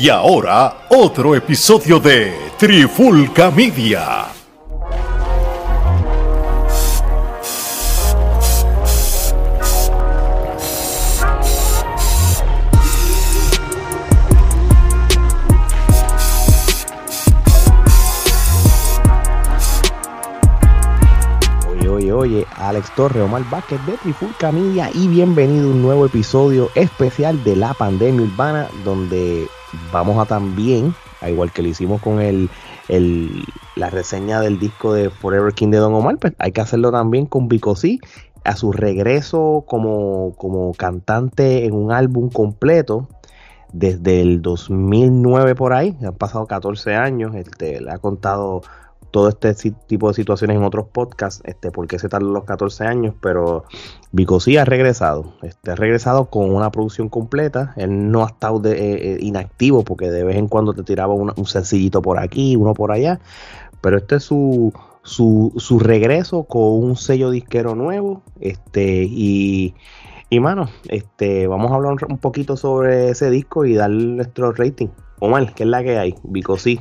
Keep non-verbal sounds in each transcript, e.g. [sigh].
Y ahora, otro episodio de Trifulca Media. Oye, oye, oye, Alex Torre, Omar Vázquez de Trifulca Media y bienvenido a un nuevo episodio especial de la pandemia urbana donde vamos a también, a igual que lo hicimos con el, el- la reseña del disco de Forever King de Don Omar, pues hay que hacerlo también con Vico C, a su regreso como, como cantante en un álbum completo desde el 2009 por ahí, han pasado 14 años, este, le ha contado todo este tipo de situaciones en otros podcasts, este, por qué se tardan los 14 años, pero Vico sí ha regresado, este, ha regresado con una producción completa, él no ha estado eh, eh, inactivo porque de vez en cuando te tiraba un sencillito por aquí, uno por allá, pero este es su, su, su regreso con un sello disquero nuevo, este, y, y mano, este, vamos a hablar un, poquito sobre ese disco y dar nuestro rating. Omar, ¿qué es la que hay? Vico sí.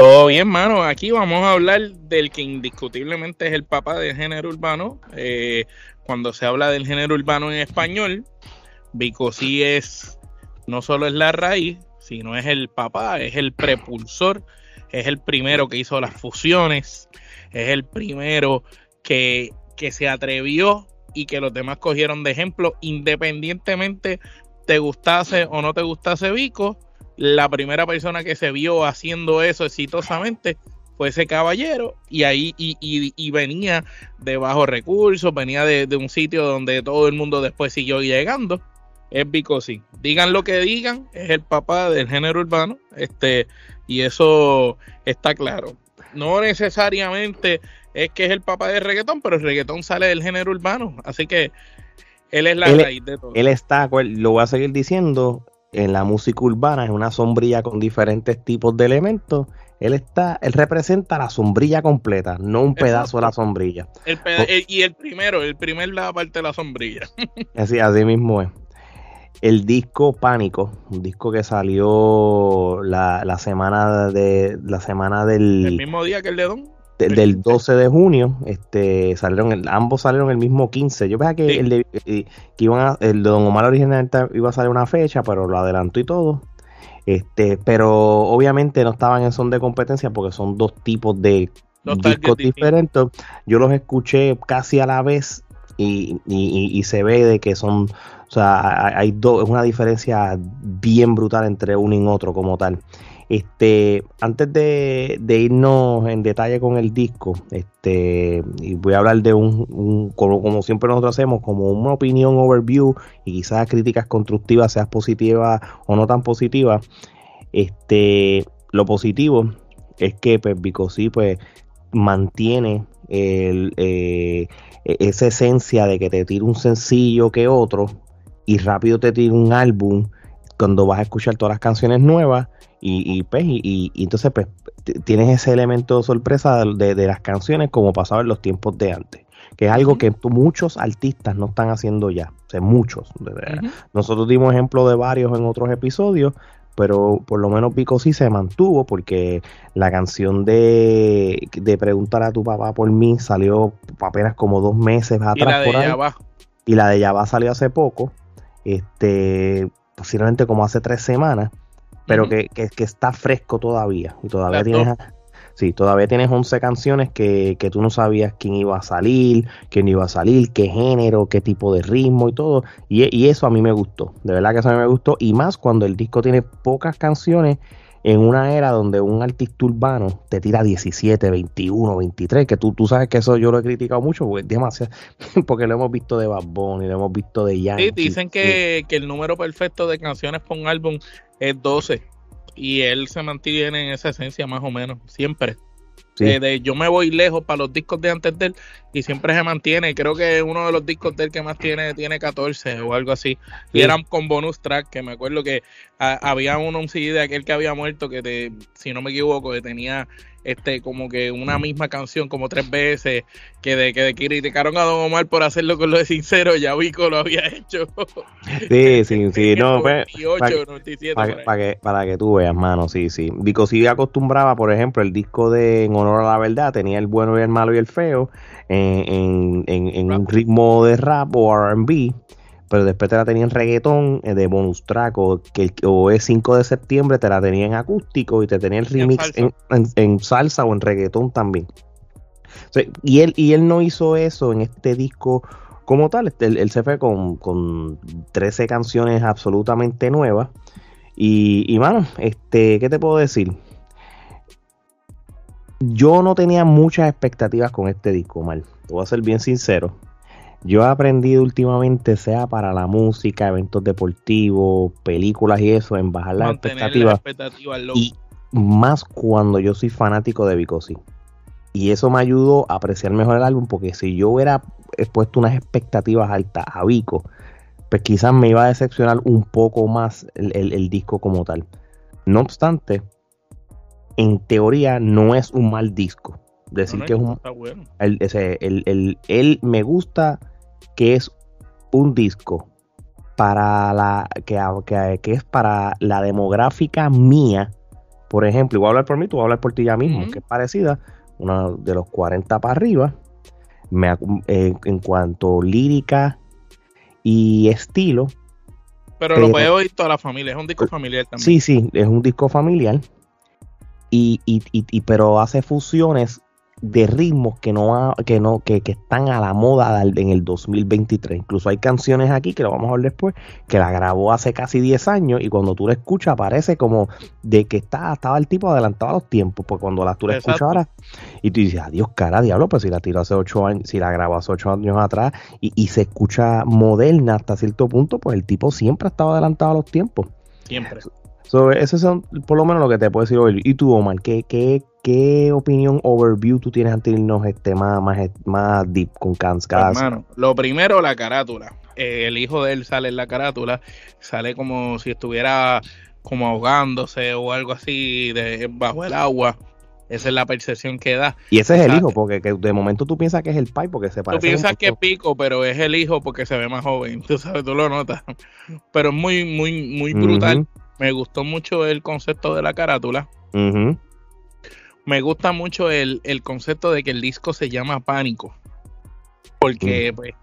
Todo bien, mano. Aquí vamos a hablar del que indiscutiblemente es el papá del género urbano. Eh, cuando se habla del género urbano en español, Vico sí es, no solo es la raíz, sino es el papá, es el prepulsor, es el primero que hizo las fusiones, es el primero que, que se atrevió y que los demás cogieron de ejemplo, independientemente te gustase o no te gustase Vico, la primera persona que se vio haciendo eso exitosamente fue ese caballero y ahí y, y- y venía de bajos recursos, venía de, de un sitio donde todo el mundo después siguió llegando. Es Vico sí. Digan lo que digan, es el papá del género urbano, este, y eso está claro. No necesariamente es que es el papá del reggaetón, pero el reggaetón sale del género urbano, así que él es la Él- raíz de todo. Él está, lo voy a seguir diciendo, en la música urbana es una sombrilla con diferentes tipos de elementos. Él está, él representa la sombrilla completa, no un pedazo de la sombrilla. El peda- el- y el primero, el primer la parte de la sombrilla. [laughs] Así, así mismo es. El disco Pánico, un disco que salió la, la semana de la semana El del, mismo día que el de Don. De- del 12 de junio, este salieron el- ambos salieron el mismo 15. Yo pensaba que Sí. el de que iban a- el de Don Omar originalmente iba a salir una fecha, pero lo adelantó y todo. Este, pero obviamente no estaban en son de competencia porque son dos tipos de discos diferentes. Yo los escuché casi a la vez y, y- y- se ve de que son, o sea, hay, hay dos, es una diferencia bien brutal entre uno y otro como tal. Este, antes de, irnos en detalle con el disco, este, y voy a hablar de un, un- como, siempre nosotros hacemos, como una opinión overview y quizás críticas constructivas, seas positiva o no tan positiva. Este, lo positivo es que pues Vico sí, pues mantiene eh, esa esencia de que te tira un sencillo que otro y rápido te tira un álbum cuando vas a escuchar todas las canciones nuevas y, y, pues, y- y- entonces pues tienes ese elemento de sorpresa de, de- de las canciones como pasaba en los tiempos de antes que es algo que muchos artistas no están haciendo ya, o sea, muchos. de. Nosotros dimos ejemplo de varios en otros episodios, pero por lo menos Pico sí se mantuvo porque la canción de, de Preguntar a tu papá por mí salió apenas como dos meses atrás Y la de por ahí. allá abajo. Y la de Yabá salió hace poco, este, posiblemente como hace tres semanas, pero que, que, que está fresco todavía. Y todavía tienes, sí, todavía tienes 11 canciones que, que tú no sabías quién iba a salir, quién iba a salir, qué género, qué tipo de ritmo y todo. Y, y eso a mí me gustó, de verdad que eso a mí me gustó. Y más cuando el disco tiene pocas canciones en una era donde un artista urbano te tira 17, 21, 23, que tú, tú sabes que eso yo lo he criticado mucho, porque es demasiado, [laughs] porque lo hemos visto de Bad Bunny, lo hemos visto de Yankee. Sí, dicen que, que el número perfecto de canciones por un álbum es 12. Y él se mantiene en esa esencia más o menos, siempre. Sí. Eh, de yo me voy lejos para los discos de antes de él y siempre se mantiene. Creo que uno de los discos de él que más tiene tiene 14 o algo así. Y eran con bonus track, que me acuerdo que había uno, un CD de aquel que había muerto, que te, si no me equivoco, que tenía este como que una misma canción como tres veces, que de que criticaron a Don Omar por hacerlo con lo de sincero, ya Vico lo había hecho. Sí, sí, [laughs] sí, no, pues, para, que, para que tú veas, mano, sí, sí. Vico sí acostumbraba, por ejemplo, el disco de En Honor a la Verdad, tenía el bueno y el malo y el feo en, en, en un ritmo de rap o RB pero después te la tenía en reggaetón eh, de bonus track o, que, o es 5 de septiembre te la tenía en acústico y te tenía el remix en salsa, o en reggaetón también. y, él, y él no hizo eso en este disco como tal, este, él, se fue con, con 13 canciones absolutamente nuevas. Y, y mano, este, ¿qué te puedo decir? Yo no tenía muchas expectativas con este disco, mal. Te voy a ser bien sincero yo he aprendido últimamente, sea para la música, eventos deportivos, películas y eso, en bajar las expectativas. y más cuando yo soy fanático de Vicosi. Y eso me ayudó a apreciar mejor el álbum, porque si yo hubiera puesto unas expectativas altas a Vico, pues quizás me iba a decepcionar un poco más el, disco como tal. No obstante, en teoría no es un mal disco. Decir que es un. Bueno. El, el, él me gusta que es un disco para la que, que, es para la demográfica mía. Por ejemplo, y voy a hablar por mí, tú vas a hablar por ti ya mismo, que es parecida, una de los 40 para arriba. Me, eh, en cuanto lírica y estilo. Pero, lo puede oír toda la familia, es un disco familiar también. Sí, sí, es un disco familiar. Y, y, y, pero hace fusiones de ritmos que no que no que, están a la moda en el 2023 incluso hay canciones aquí que lo vamos a ver después que la grabó hace casi 10 años y cuando tú la escuchas parece como de que está, estaba el tipo adelantado a los tiempos pues cuando la, tú la escuchas ahora y tú dices adiós cara diablo pues si la tiró hace 8 años si la grabó hace 8 años atrás y, y se escucha moderna hasta cierto punto pues el tipo siempre ha estado adelantado a los tiempos. Siempre So, eso son por lo menos lo que te puedo decir hoy. ¿Y tú, Omar? ¿Qué, qué, qué opinión overview tú tienes antes de irnos este, más, más, más deep con Cans? Hermano, lo primero, la carátula. Eh, el hijo de él sale en la carátula, sale como si estuviera como ahogándose o algo así de, bajo el agua. Esa es la percepción que da. Y ese es el hijo, porque de momento tú piensas que es el pai porque se parece. Tú piensas que es Pico, pero es el hijo porque se ve más joven. [laughs] Tú sabes, tú lo notas. Pero es muy, muy, muy brutal. Me gustó mucho el concepto de la carátula. Me gusta mucho el, concepto de que el disco se llama Pánico. Porque pues,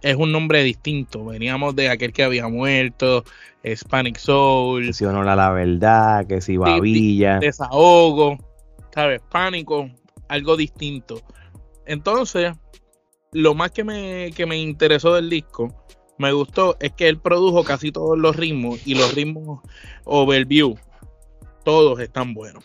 es un nombre distinto. Veníamos de aquel que había muerto, es Panic Soul. Que si no la verdad, que si babilla. Desahogo, ¿sabes? Pánico, algo distinto. Entonces, lo más que me, que me interesó del disco me gustó es que él produjo casi todos los ritmos y los ritmos overview, todos están buenos.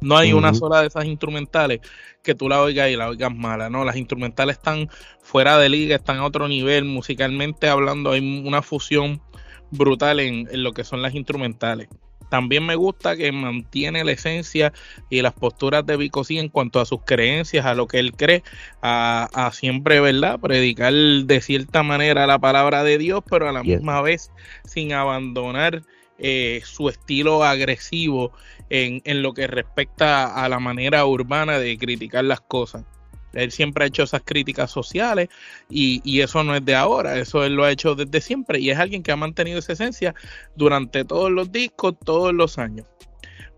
No hay una sola de esas instrumentales que tú la oigas y la oigas mala, no, las instrumentales están fuera de liga, están a otro nivel, musicalmente hablando, hay una fusión brutal en, en lo que son las instrumentales. También me gusta que mantiene la esencia y las posturas de Bicosí en cuanto a sus creencias, a lo que él cree, a, siempre, ¿verdad? Predicar de cierta manera la palabra de Dios, pero a la misma vez sin abandonar eh, su estilo agresivo en, en lo que respecta a la manera urbana de criticar las cosas. Él siempre ha hecho esas críticas sociales y, eso no es de ahora, eso él lo ha hecho desde siempre y es alguien que ha mantenido esa esencia durante todos los discos, todos los años.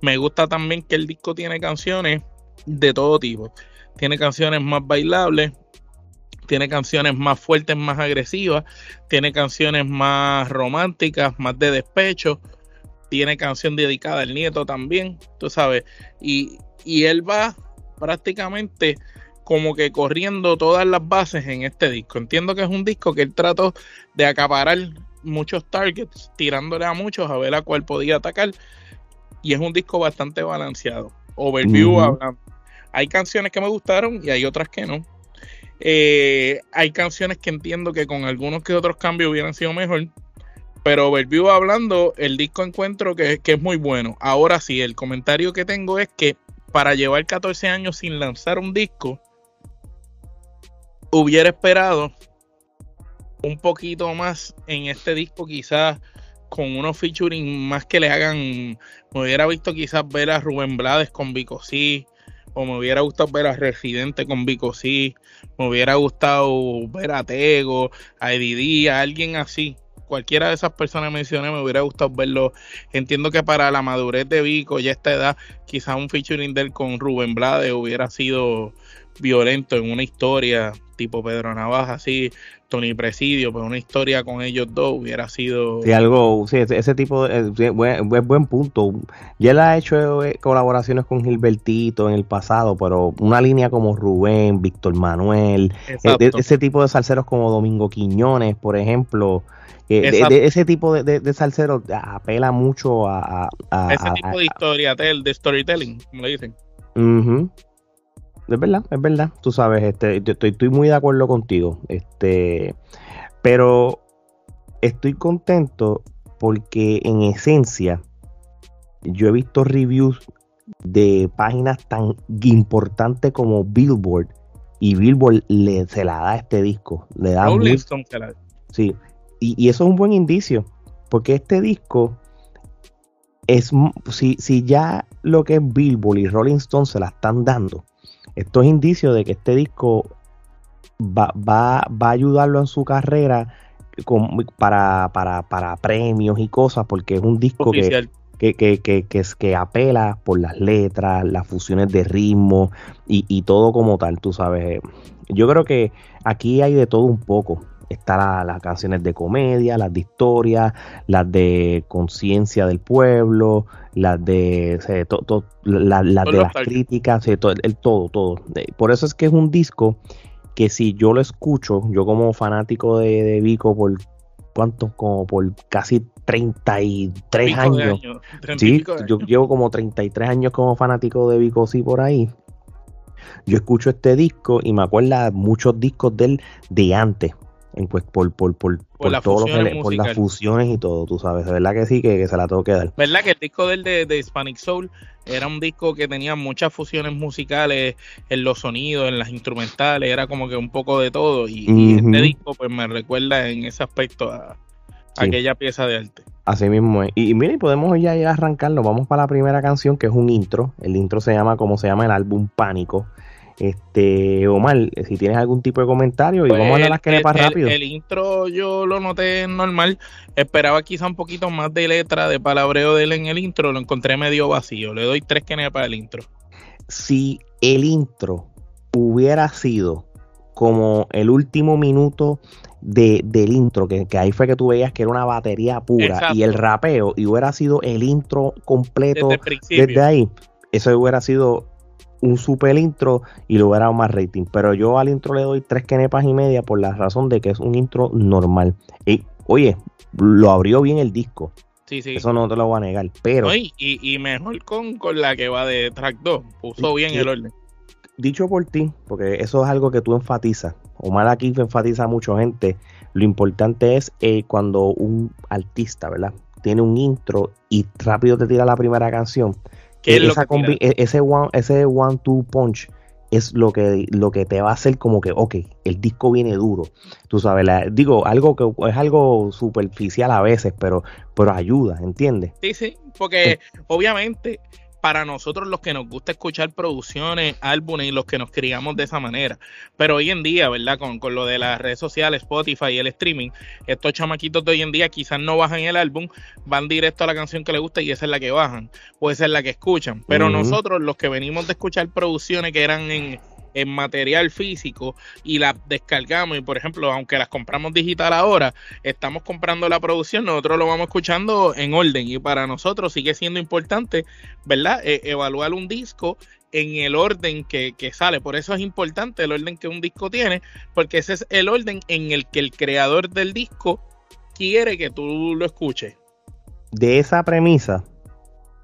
Me gusta también que el disco tiene canciones de todo tipo. Tiene canciones más bailables, tiene canciones más fuertes, más agresivas, tiene canciones más románticas, más de despecho, tiene canción dedicada al nieto también, tú sabes, y, y él va prácticamente como que corriendo todas las bases en este disco. Entiendo que es un disco que él trató de acaparar muchos targets, tirándole a muchos a ver a cuál podía atacar. Y es un disco bastante balanceado. Overview hablando. Hay canciones que me gustaron y hay otras que no. Eh, hay canciones que entiendo que con algunos que otros cambios hubieran sido mejor. Pero overview hablando, el disco encuentro que, que es muy bueno. Ahora sí, el comentario que tengo es que para llevar 14 años sin lanzar un disco, hubiera esperado un poquito más en este disco, quizás con unos featuring más que le hagan. Me hubiera visto quizás ver a Rubén Blades con Vico sí, o me hubiera gustado ver a Residente con Vico sí, me hubiera gustado ver a Tego, a Eddie a alguien así. Cualquiera de esas personas mencioné me hubiera gustado verlo. Entiendo que para la madurez de Vico ya a esta edad, quizás un featuring del con Rubén Blade hubiera sido violento en una historia tipo Pedro Navaja, así, Tony Presidio, pero una historia con ellos dos hubiera sido... Sí, algo, sí, ese, tipo de buen, buen, punto. Ya él ha hecho eh, colaboraciones con Gilbertito en el pasado, pero una línea como Rubén, Víctor Manuel, eh, ese tipo de salseros como Domingo Quiñones, por ejemplo, eh, ese tipo de, de, salseros apela mucho a... ese tipo de historia, de storytelling, como le dicen. Es verdad, es verdad. Tú sabes, este, estoy, estoy muy de acuerdo contigo. Este, pero estoy contento porque en esencia yo he visto reviews de páginas tan importantes como Billboard y Billboard le, se la da a este disco. Le da Sí, y, y, eso es un buen indicio porque este disco es si, si ya lo que es Billboard y Rolling Stone se la están dando esto es indicio de que este disco va, va, va a ayudarlo en su carrera para, para, premios y cosas, porque es un disco que, que, que, que, que, apela por las letras, las fusiones de ritmo y, y, todo como tal, tú sabes. Yo creo que aquí hay de todo un poco. Está las canciones de comedia, las de historia, las de conciencia del pueblo, las de las de las críticas, todo, el, todo, todo. Por eso es que es un disco que si yo lo escucho, yo como fanático de, Vico por cuánto, como por casi 33 años. sí, yo llevo como 33 años como fanático de Vico, sí, por ahí. Yo escucho este disco y me acuerda muchos discos de él de antes pues por, por, por, por, por las fusiones y todo, tú sabes, de verdad que sí, que, se la tengo que dar. ¿Verdad que el disco del de, de, Hispanic Soul era un disco que tenía muchas fusiones musicales en los sonidos, en las instrumentales, era como que un poco de todo y, este disco pues me recuerda en ese aspecto a, aquella pieza de arte. Así mismo es. Y, y mire, podemos ya, ya arrancarlo, vamos para la primera canción que es un intro, el intro se llama como se llama el álbum Pánico. Este, Omar, si tienes algún tipo de comentario y vamos a dar las que para rápido. El, intro yo lo noté normal. Esperaba quizá un poquito más de letra, de palabreo de él en el intro. Lo encontré medio vacío. Le doy tres que para el intro. Si el intro hubiera sido como el último minuto de, del intro, que, ahí fue que tú veías que era una batería pura y el rapeo, y hubiera sido el intro completo desde, desde ahí, eso hubiera sido un super intro y lo hubiera más rating. Pero yo al intro le doy tres kenepas y media por la razón de que es un intro normal. Y, oye, lo abrió bien el disco. Sí, sí. Eso no te lo voy a negar. Pero. y, mejor con, con, la que va de track 2. Puso bien el orden. Dicho por ti, porque eso es algo que tú enfatizas. Omar aquí enfatiza a mucha gente. Lo importante es eh, cuando un artista, ¿verdad? Tiene un intro y rápido te tira la primera canción e, ese one, ese one two punch es lo que, lo que te va a hacer como que, ok, el disco viene duro. Tú sabes, digo, algo que es algo superficial a veces, pero, pero ayuda, ¿entiendes? Sí, sí, porque obviamente para nosotros los que nos gusta escuchar producciones, álbumes y los que nos criamos de esa manera. Pero hoy en día, ¿verdad? Con, con, lo de las redes sociales, Spotify y el streaming, estos chamaquitos de hoy en día quizás no bajan el álbum, van directo a la canción que les gusta y esa es la que bajan, o esa es la que escuchan. Pero nosotros, los que venimos de escuchar producciones que eran en en material físico y las descargamos y por ejemplo, aunque las compramos digital ahora, estamos comprando la producción, nosotros lo vamos escuchando en orden y para nosotros sigue siendo importante, ¿verdad? E, evaluar un disco en el orden que, que, sale. Por eso es importante el orden que un disco tiene, porque ese es el orden en el que el creador del disco quiere que tú lo escuches. De esa premisa,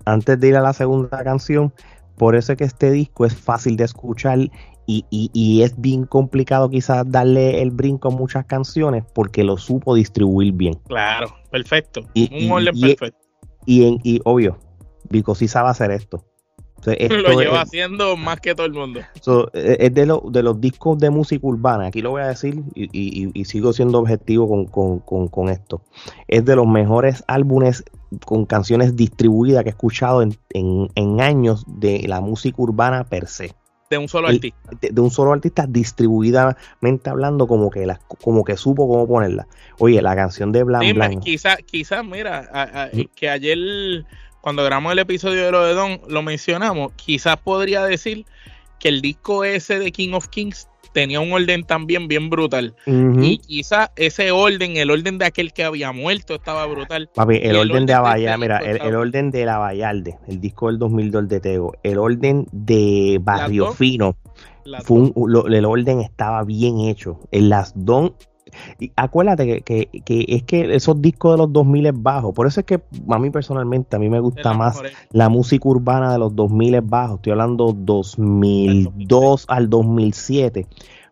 antes de ir a la segunda canción, por eso es que este disco es fácil de escuchar y, y, es bien complicado quizás darle el brinco a muchas canciones porque lo supo distribuir bien. Claro, perfecto. un orden perfecto. Y, en, y obvio, Vico sí sabe hacer esto. [laughs] lo lleva haciendo más que todo el mundo. E, es de, de los discos de música urbana, aquí lo voy a decir y, sigo siendo objetivo con, esto. Es de los mejores álbumes con canciones distribuidas que he escuchado en, en años de la música urbana per se. De un solo artista. De, un solo artista distribuidamente hablando, como que la, como que supo cómo ponerla. Oye, la canción de Blan Blan. Quizás, quizá, mira, que ayer cuando grabamos el episodio de lo de Don lo mencionamos, quizás podría decir que el disco ese de King of Kings tenía un orden también bien brutal. Y quizá ese orden, el orden de aquel que había muerto estaba brutal. Papi, el, orden, de Abayalde, mira, el, orden de la Vallarde, el disco del 2002 de Tego, el orden de Barrio Fino, fue el orden estaba bien hecho. En las Don y acuérdate que, es que esos discos de los 2000 es bajo. Por eso es que a mí personalmente, a mí me gusta más la música urbana de los 2000 es bajo. Estoy hablando 2002 al 2007.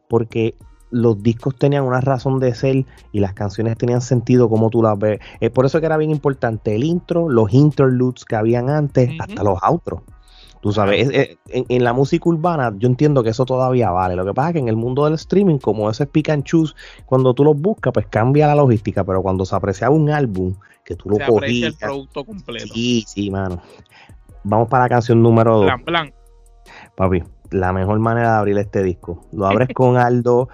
Porque los discos tenían una razón de ser y las canciones tenían sentido como tú las ves. Es por eso que era bien importante el intro, los interludes que habían antes, hasta los outros. Tú sabes, en, la música urbana yo entiendo que eso todavía vale. Lo que pasa es que en el mundo del streaming, como ese pick and choose, cuando tú los buscas, pues cambia la logística. Pero cuando se aprecia un álbum, que tú lo se cogías, el producto completo. Sí, sí, mano. Vamos para la canción número 2. Plan, plan. Papi, la mejor manera de abrir este disco. Lo abres [laughs] con Aldo,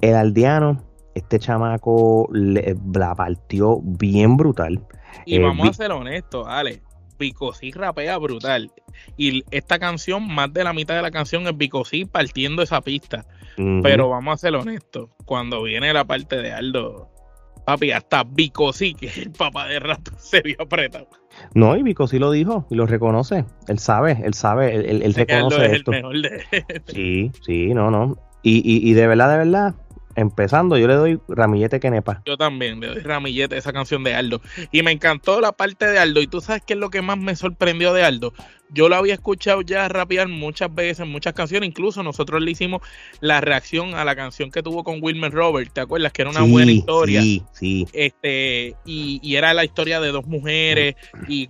el aldeano. Este chamaco la partió bien brutal. Y eh, vamos a ser honestos, Ale Bicosí rapea brutal. Y esta canción, más de la mitad de la canción es Bicosí partiendo esa pista. Pero vamos a ser honestos, cuando viene la parte de Aldo, papi, hasta Bicosí, que es el papá de rato, [laughs] se vio apretado. No, y Bicosí lo dijo y lo reconoce. Él sabe, él sabe, él, reconoce esto. [laughs] Sí, sí, no, no. Y, y, y de verdad, de verdad, empezando, yo le doy ramillete Kenepa. Yo también le doy ramillete esa canción de Aldo. Y me encantó la parte de Aldo. Y tú sabes qué es lo que más me sorprendió de Aldo. Yo lo había escuchado ya rapear muchas veces, en muchas canciones. Incluso nosotros le hicimos la reacción a la canción que tuvo con Wilmer Robert. ¿Te acuerdas? Que era una buena historia. Sí, sí. Este, y, era la historia de dos mujeres. Y,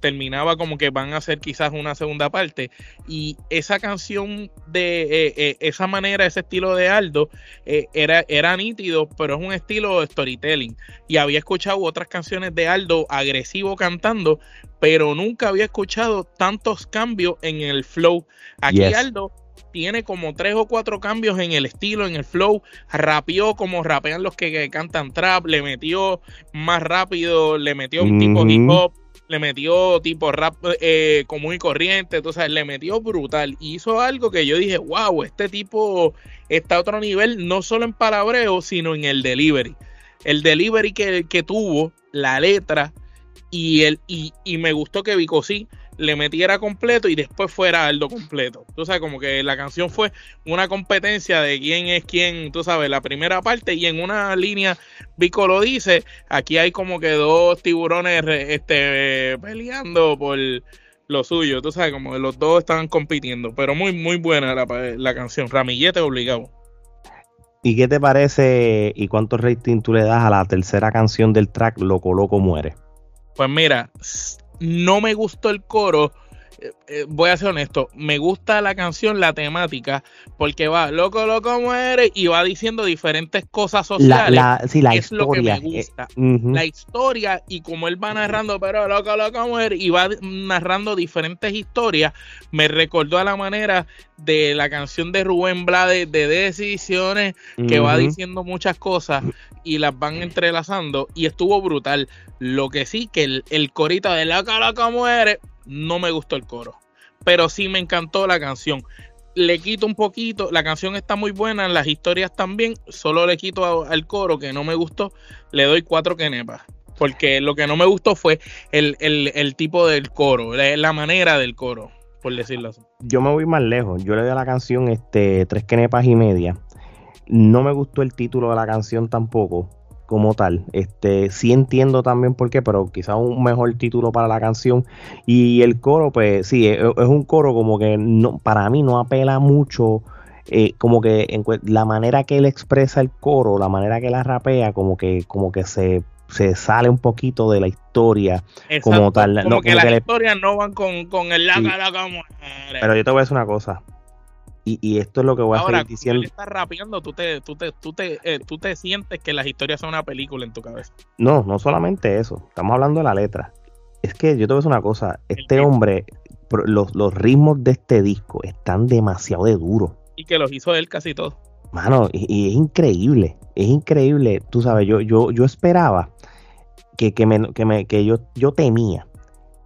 terminaba como que van a hacer quizás una segunda parte. Y esa canción de eh, eh, esa manera, ese estilo de Aldo, eh, era, era nítido, pero es un estilo de storytelling. Y había escuchado otras canciones de Aldo agresivo cantando, pero nunca había escuchado tantos cambios en el flow. Aquí Aldo tiene como tres o cuatro cambios en el estilo, en el flow. Rapeó como rapean los que, cantan trap, le metió más rápido, le metió un tipo hip hop, le metió tipo rap eh, común y corriente, entonces le metió brutal. Y hizo algo que yo dije, wow, este tipo está a otro nivel, no solo en palabreo, sino en el delivery. El delivery que, que tuvo, la letra, y, y, y me gustó que Vicosí le metiera completo y después fuera Aldo completo. Tú sabes, como que la canción fue una competencia de quién es quién, tú sabes, la primera parte y en una línea Vico lo dice, aquí hay como que dos tiburones este, peleando por lo suyo, tú sabes, como que los dos estaban compitiendo, pero muy, muy buena la, la canción, Ramillete obligado. ¿Y qué te parece y cuánto rating tú le das a la tercera canción del track Loco Loco Muere? Pues mira, no me gustó el coro. Eh, eh, voy a ser honesto, me gusta la canción, la temática, porque va loco, loco muere y va diciendo diferentes cosas sociales. La, sí, la es lo que me gusta. La historia y como él va narrando, pero loco, loco muere y va narrando diferentes historias, me recordó a la manera de la canción de Rubén Blades de Decisiones, que va diciendo muchas cosas y las van entrelazando y estuvo brutal. Lo que sí, que el, el corito de la loco muere, no me gustó el coro, pero sí me encantó la canción. Le quito un poquito, la canción está muy buena, las historias también, solo le quito al coro que no me gustó, le doy cuatro quenepas. Porque lo que no me gustó fue el, tipo del coro, la, manera del coro, por decirlo así. Yo me voy más lejos, yo le doy a la canción este, tres quenepas y media. No me gustó el título de la canción tampoco como tal. Este, sí entiendo también por qué, pero quizás un mejor título para la canción. Y el coro, pues sí, es, un coro como que no, para mí no apela mucho. Eh, como que en, la manera que él expresa el coro, la manera que la rapea, como que, como que se, se sale un poquito de la historia como tal. Como que las historias no van con, con el la, Pero yo te voy a decir una cosa. Y, esto es lo que voy a Ahora, diciendo. Ahora, estás rapeando, tú te, tú, te, tú, te, eh, tú te sientes que las historias son una película en tu cabeza. No, no solamente eso. Estamos hablando de la letra. Es que yo te voy a decir una cosa. Este hombre, los, los ritmos de este disco están demasiado de duros. Y que los hizo él casi todos. Mano, y, es increíble, es increíble. Tú sabes, yo, yo, yo esperaba que, que, me, que, me, que yo, yo temía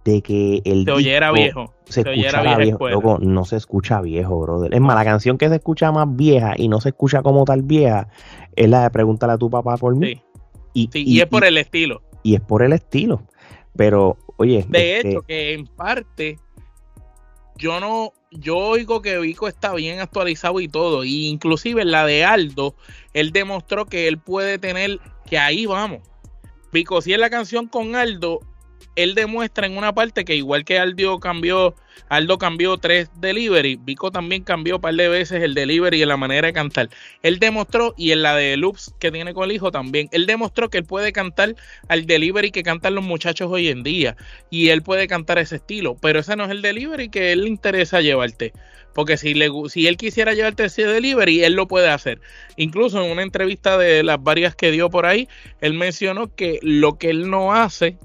de que el se oyera viejo. Se, escuchara viejo. no se escucha viejo, brother. Es más, la canción que se escucha más vieja y no se escucha como tal vieja es la de Pregúntale a tu papá por mí. Y, y, es por el estilo. Y es por el estilo. Pero, oye. De este hecho, que en parte yo no, yo oigo que Vico está bien actualizado y todo, y inclusive en la de Aldo, él demostró que él puede tener, que ahí vamos. Vico, si es la canción con Aldo, él demuestra en una parte que igual que Aldo cambió, Aldo cambió tres delivery, Vico también cambió un par de veces el delivery y la manera de cantar. Él demostró, y en la de loops que tiene con el hijo también, él demostró que él puede cantar al delivery que cantan los muchachos hoy en día. Y él puede cantar ese estilo, pero ese no es el delivery que él le interesa llevarte. Porque si, le, si él quisiera llevarte ese delivery, él lo puede hacer. Incluso en una entrevista de las varias que dio por ahí, él mencionó que lo que él no hace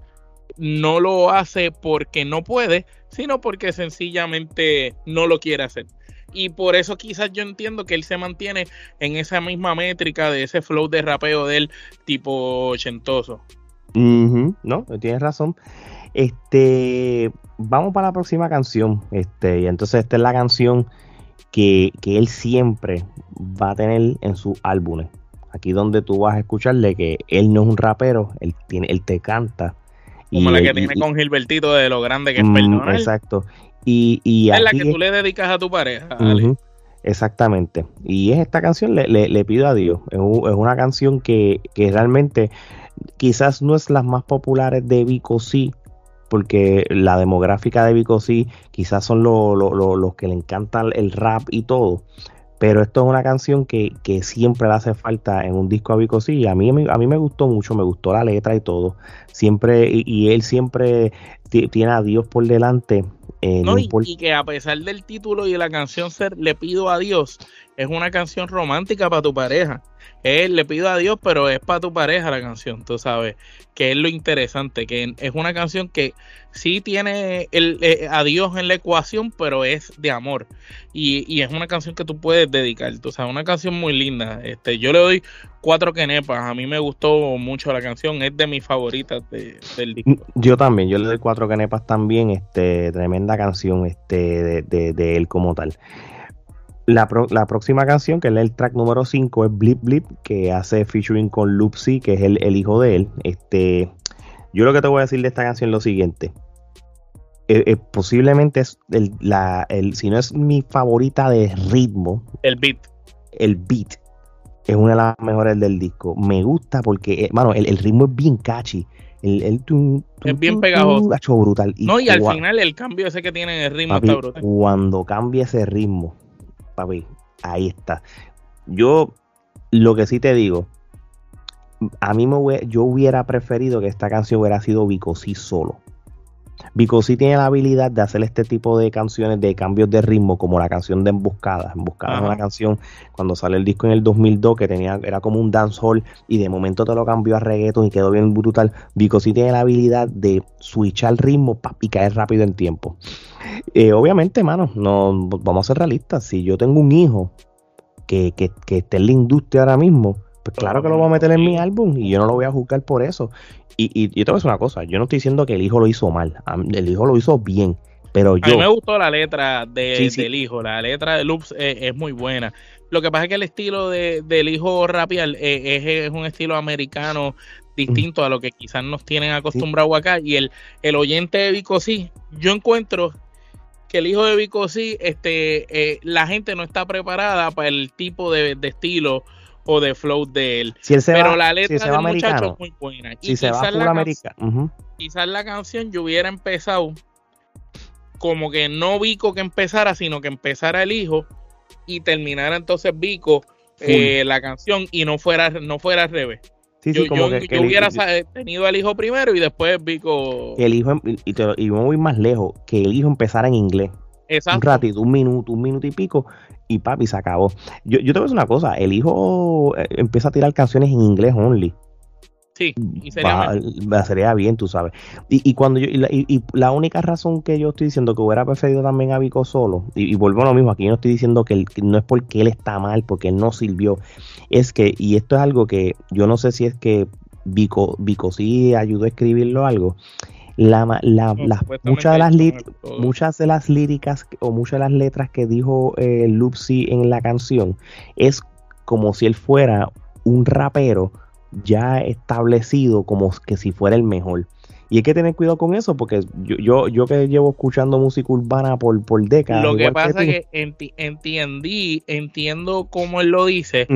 no lo hace porque no puede, sino porque sencillamente no lo quiere hacer. Y por eso quizás yo entiendo que él se mantiene en esa misma métrica de ese flow de rapeo del tipo ochentoso. No, tienes razón. Este, vamos para la próxima canción. Este, y entonces esta es la canción que, que él siempre va a tener en sus álbumes. Aquí donde tú vas a escucharle que él no es un rapero, él, tiene, él te canta como la que tiene con Gilbertito de lo grande que es mm, Exacto. Y, y es la que tú le dedicas a tu pareja. exactamente. Y es esta canción, le, le, pido a Dios. Es, una canción que, que, realmente quizás no es las más populares de Vico sí, porque la demográfica de Vico sí quizás son los que le encantan el rap y todo. Pero esto es una canción que, siempre le hace falta en un disco a Vico sí. A mí, a mí me gustó mucho, me gustó la letra y todo. Siempre, y, él siempre tiene a Dios por delante. Eh, y, que a pesar del título y de la canción ser Le pido a Dios, es una canción romántica para tu pareja. Él le pido a Dios, pero es para tu pareja la canción, tú sabes, que es lo interesante, que es una canción que sí tiene el, eh, a Dios en la ecuación, pero es de amor. Y, es una canción que tú puedes dedicar, tú sabes, una canción muy linda. Este, yo le doy cuatro quenepas, a mí me gustó mucho la canción, es de mis favoritas del disco. Yo también, yo le doy cuatro quenepas también, este, tremenda canción este, de, de él como tal. La, próxima canción, que es el track número 5, es Blip Blip, que hace featuring con Loopsy, que es el, hijo de él. Este, yo lo que te voy a decir de esta canción es lo siguiente. Eh, eh, posiblemente es el, la, el, si no es mi favorita de ritmo. El beat. El beat. Es una de las mejores del disco. Me gusta porque, hermano, eh, el, ritmo es bien catchy. El, es bien pegajoso. brutal. no, y al final el cambio ese que tiene en el ritmo está brutal. Cuando cambia ese ritmo, papi, ahí está. Yo lo que sí te digo, a mí me yo hubiera preferido que esta canción hubiera sido Vicosí solo. Vicosí tiene la habilidad de hacer este tipo de canciones de cambios de ritmo, como la canción de Emboscada. Emboscada es una canción cuando sale el disco en el 2002 que tenía era como un dancehall y de momento te lo cambió a reggaeton y quedó bien brutal. Vicosí tiene la habilidad de switchar el ritmo y caer rápido en tiempo. Eh, obviamente, mano, no, vamos a ser realistas. Si yo tengo un hijo que, que, que esté en la industria ahora mismo, pues claro que lo voy a meter en mi álbum y yo no lo voy a juzgar por eso. Y, y, yo te voy a decir una cosa, yo no estoy diciendo que el hijo lo hizo mal, el hijo lo hizo bien, pero yo... A mí me gustó la letra de, del hijo, la letra de Loops es, muy buena. Lo que pasa es que el estilo de, del hijo rapial eh, es, un estilo americano distinto a lo que quizás nos tienen acostumbrado acá. Y el, el oyente de Vico sí, yo encuentro que el hijo de Vico sí, este, eh, la gente no está preparada para el tipo de, de estilo o de flow de él. Pero la letra del muchacho es muy buena. y quizás, la quizás la canción yo hubiera empezado como que no Vico que empezara, sino que empezara el hijo y terminara entonces Vico eh, la canción y no fuera, no fuera al revés. yo, hubiera tenido al hijo primero y después Vico. El hijo, y, te, y voy más lejos, que el hijo empezara en inglés. Un ratito, un minuto, un minuto y pico, y papi, se acabó. Yo, yo te voy a decir una cosa, el hijo eh, empieza a tirar canciones en inglés only. Sí, y sería, sería bien, tú sabes. Y, y cuando yo, y la, única razón que yo estoy diciendo que hubiera preferido también a Vico solo, y, vuelvo a lo mismo, aquí yo no estoy diciendo que, no es porque él está mal, porque él no sirvió, es que, y esto es algo que yo no sé si es que Vico, Vico sí ayudó a escribirlo algo. La, la, muchas, de las muchas de las líricas o muchas de las letras que dijo eh, Lupsi en la canción es como si él fuera un rapero ya establecido como que si fuera el mejor. Y hay que tener cuidado con eso, porque yo, yo, yo que llevo escuchando música urbana por, por décadas. Lo que pasa es que entendí, entiendo cómo él lo dice,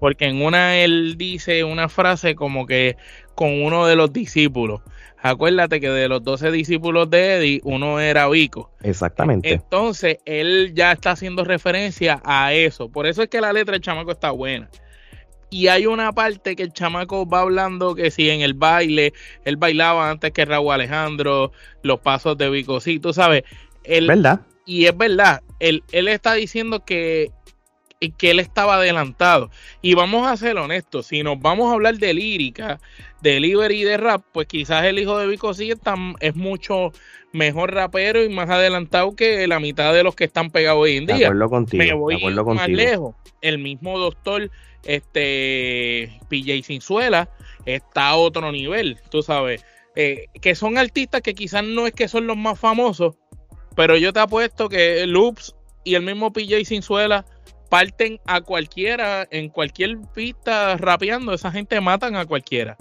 porque en una él dice una frase como que con uno de los discípulos. Acuérdate que de los 12 discípulos de Eddie, uno era Vico. Exactamente. Entonces, él ya está haciendo referencia a eso. Por eso es que la letra del chamaco está buena. Y hay una parte que el chamaco va hablando que si en el baile, él bailaba antes que Raúl Alejandro, los pasos de Vico, sí, tú sabes. Él, ¿Verdad? Y es verdad, él, él está diciendo que, que él estaba adelantado. Y vamos a ser honestos, si nos vamos a hablar de lírica, de delivery y de rap, pues quizás el hijo de Vico sí es mucho mejor rapero y más adelantado que la mitad de los que están pegados hoy en día. De acuerdo contigo, Me voy de más lejos. El mismo doctor este PJ Sinzuela está a otro nivel, tú sabes. Eh, que son artistas que quizás no es que son los más famosos, pero yo te apuesto que Loops y el mismo PJ Sinzuela parten a cualquiera en cualquier pista rapeando, esa gente matan a cualquiera.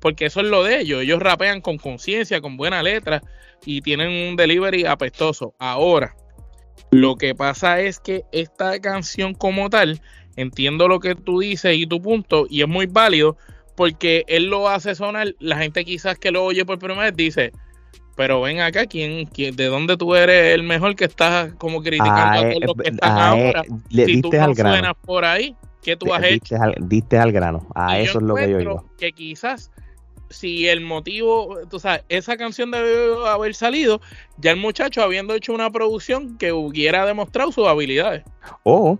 Porque eso es lo de ellos. Ellos rapean con conciencia, con buena letra y tienen un delivery apestoso. Ahora, lo que pasa es que esta canción como tal entiendo lo que tú dices y tu punto, y es muy válido, porque él lo hace sonar, la gente quizás que lo oye por primera vez dice, pero ven acá, ¿quién, quién, de dónde tú eres el mejor que estás como criticando a, todos los que están ahora? Le si tú no suenas por ahí, ¿qué tú has hecho? diste al grano, a eso es lo que yo digo. Que quizás si el motivo, tú sabes, esa canción debe haber salido ya el muchacho habiendo hecho una producción que hubiera demostrado sus habilidades. O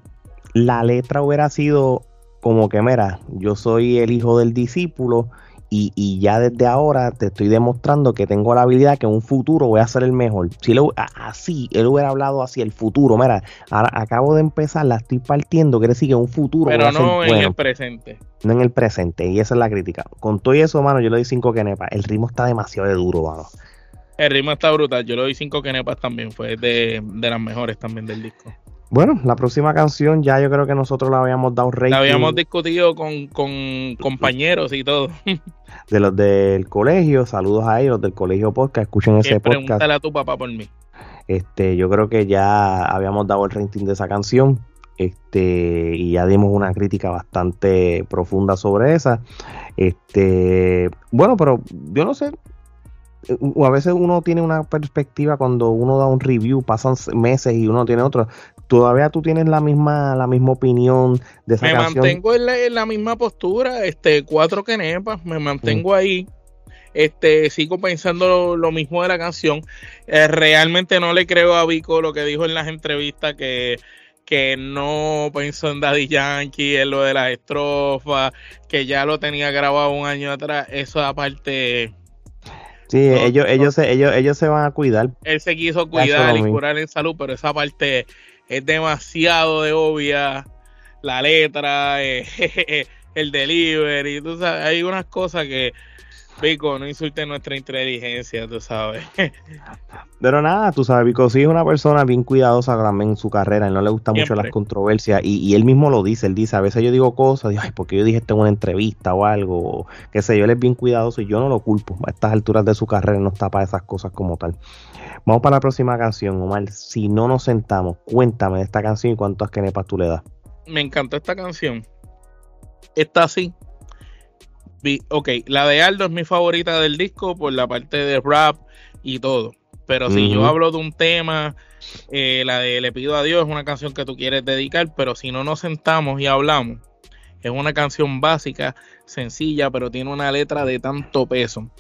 la letra hubiera sido como que, mira, yo soy el hijo del discípulo y, ya desde ahora te estoy demostrando que tengo la habilidad que en un futuro voy a ser el mejor. Si así, él hubiera hablado así el futuro, mira, ahora acabo de empezar, la estoy partiendo, quiere decir que en un futuro. Pero no en el presente. No en el presente, y esa es la crítica. Con todo eso, mano, yo le doy cinco kenepas. El ritmo está demasiado de duro, mano. El ritmo está brutal. Yo le doy cinco kenepas también. Fue de, de las mejores también del disco. Bueno, la próxima canción ya yo creo que nosotros la habíamos dado rey. La habíamos discutido con, compañeros y todo. [laughs] De los del colegio, saludos a ellos, del colegio podcast, escuchen ese podcast. Pregúntale a tu papá por mí. Este, yo creo que ya habíamos dado el rating de esa canción. Este, y ya dimos una crítica bastante profunda sobre esa. Este, bueno, pero yo no sé, a veces uno tiene una perspectiva cuando uno da un review, pasan meses y uno tiene otro. Todavía tú tienes la misma la misma opinión de esa me mantengo en la, misma postura, este cuatro quenepas, me mantengo mm. ahí. Este, sigo pensando lo, mismo de la canción. Eh, realmente no le creo a Vico lo que dijo en las entrevistas que que no pensó en Daddy Yankee, en lo de las estrofas, que ya lo tenía grabado un año atrás. Eso aparte, Sí, ellos, ellos, se, ellos, ellos se van a cuidar. Él se quiso cuidar y curar en salud, pero esa parte es demasiado de obvia. La letra, eh, [laughs] el delivery, tú sabes, hay unas cosas que Vico, no insulte nuestra inteligencia, tú sabes. [laughs] Pero nada, tú sabes, Vico sí es una persona bien cuidadosa también en su carrera, y no le gustan mucho las controversias, y, él mismo lo dice, él dice, a veces yo digo cosas, digo, ay, porque yo dije esto en una entrevista o algo, qué sé yo, él es bien cuidadoso y yo no lo culpo, a estas alturas de su carrera no está para esas cosas como tal. Vamos para la próxima canción, Omar, si no nos sentamos, cuéntame de esta canción y cuántas kenepas tú le das. Me encantó esta canción. Está así, ok, la de Aldo es mi favorita del disco por la parte de rap y todo. Pero si yo hablo de un tema, eh, la de Le pido a Dios es una canción que tú quieres dedicar, pero si no nos sentamos y hablamos, es una canción básica, sencilla, pero tiene una letra de tanto peso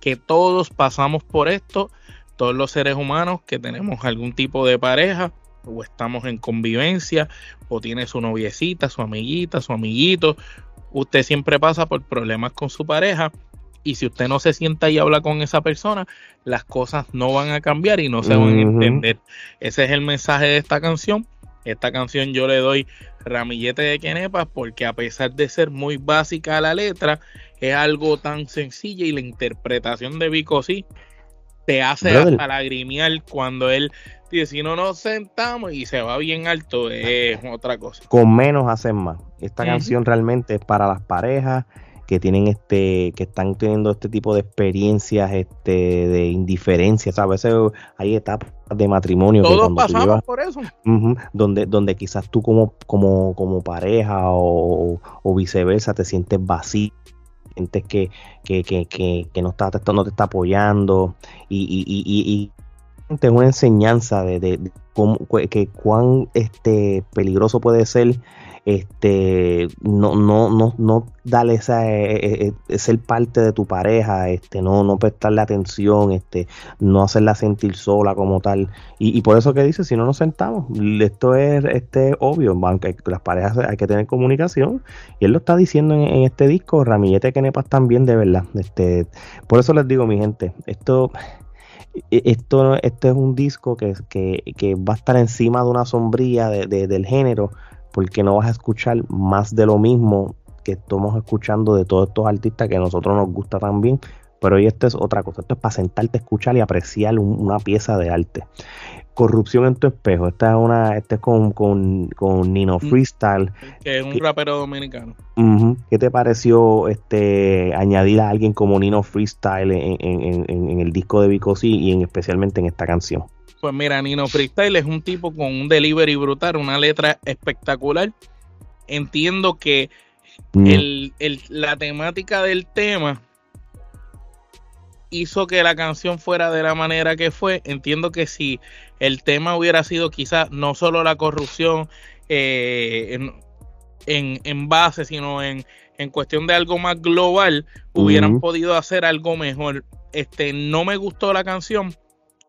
que todos pasamos por esto, todos los seres humanos que tenemos algún tipo de pareja o estamos en convivencia o tiene su noviecita, su amiguita, su amiguito usted siempre pasa por problemas con su pareja y si usted no se sienta y habla con esa persona, las cosas no van a cambiar y no se van a entender. Ese es el mensaje de esta canción. Esta canción yo le doy ramillete de quenepas porque a pesar de ser muy básica la letra, es algo tan sencilla y la interpretación de Vico sí te hace hasta lagrimear cuando él dice si no nos sentamos y se va bien alto es otra cosa. Con menos hacen más. Esta canción realmente es para las parejas que tienen este, que están teniendo este tipo de experiencias este, de indiferencia. a veces hay etapas de matrimonio. Todos pasamos por eso. donde, donde quizás tú como, como, como pareja o, viceversa te sientes vacío sientes que, que, que, que, no, está, no te está apoyando y, y, y, y es una enseñanza de, de, que cuán este peligroso puede ser este no no no no darle esa eh, eh, eh, ser parte de tu pareja este no no prestarle atención este no hacerla sentir sola como tal. Y, por eso que dice si no nos sentamos esto es este obvio aunque las parejas hay que tener comunicación y él lo está diciendo en, este disco Ramillete que nepas también de verdad este por eso les digo mi gente esto esto, esto es un disco que, que, que, va a estar encima de una sombría de, del género, porque no vas a escuchar más de lo mismo que estamos escuchando de todos estos artistas que a nosotros nos gusta también. Pero hoy esto es otra cosa, esto es para sentarte a escuchar y apreciar una pieza de arte. Corrupción en tu espejo, esta es una, este es con, con, con Nino mm. Freestyle. Que es un rapero dominicano. ¿Qué te pareció este añadir a alguien como Nino Freestyle en, en, en, el disco de Vico y en, especialmente en esta canción? Pues mira, Nino Freestyle es un tipo con un delivery brutal, una letra espectacular. Entiendo que mm. la temática del tema hizo que la canción fuera de la manera que fue. Entiendo que si el tema hubiera sido quizás no solo la corrupción eh, en, base, sino en, cuestión de algo más global, hubieran podido hacer algo mejor. Este, no me gustó la canción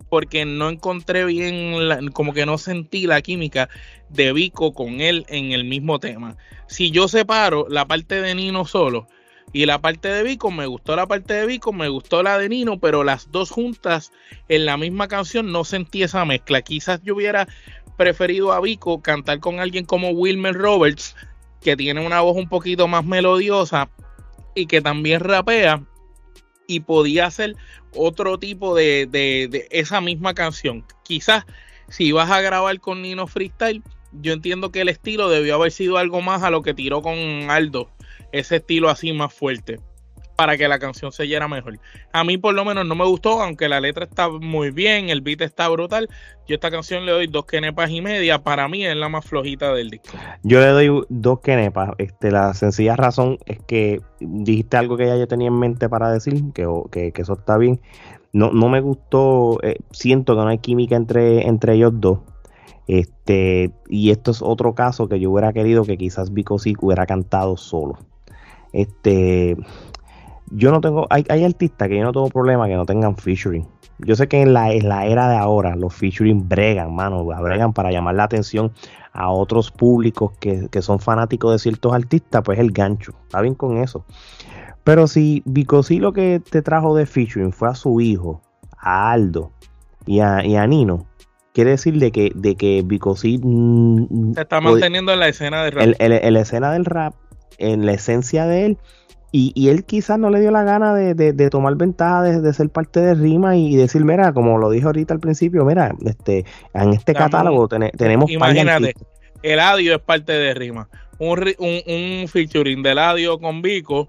porque no encontré bien, como que no sentí la química de Vico con él en el mismo tema. Si yo separo la parte de Nino solo y la parte de Vico, me gustó la parte de Vico, me gustó la de Nino, pero las dos juntas en la misma canción no sentí esa mezcla. Quizás yo hubiera preferido a Vico cantar con alguien como Wilmer Roberts, que tiene una voz un poquito más melodiosa y que también rapea y podía hacer otro tipo de, de, esa misma canción. Quizás si vas a grabar con Nino Freestyle, yo entiendo que el estilo debió haber sido algo más a lo que tiró con Aldo, ese estilo así más fuerte para que la canción se oyera mejor. A mí por lo menos no me gustó, aunque la letra está muy bien, el beat está brutal. Yo esta canción le doy dos quenepas y media, para mí es la más flojita del disco. Yo le doy dos quenepas, este, la sencilla razón es que dijiste algo que ya yo tenía en mente para decir, que, que, eso está bien. No, no me gustó, eh, siento que no hay química entre, entre ellos dos. Este, y esto es otro caso que yo hubiera querido que quizás Vico hubiera cantado solo. Este, yo no tengo, hay, hay artistas que yo no tengo problema que no tengan featuring. Yo sé que en la, en la era de ahora los featuring bregan, mano, bregan para llamar la atención a otros públicos que, son fanáticos de ciertos artistas, pues el gancho. Está bien con eso. Pero si Bicosí lo que te trajo de featuring fue a su hijo, a Aldo y a, y a Nino, quiere decir de que, de que Bicosí mm, se está manteniendo en la escena del rap. en la escena del rap, en la esencia de él, y, él quizás no le dio la gana de, tomar ventaja de, ser parte de Rima y decir, mira, como lo dije ahorita al principio, mira, este, en este catálogo tenemos... Imagínate, Eladio es parte de Rima. Un, un, featuring de Eladio con Vico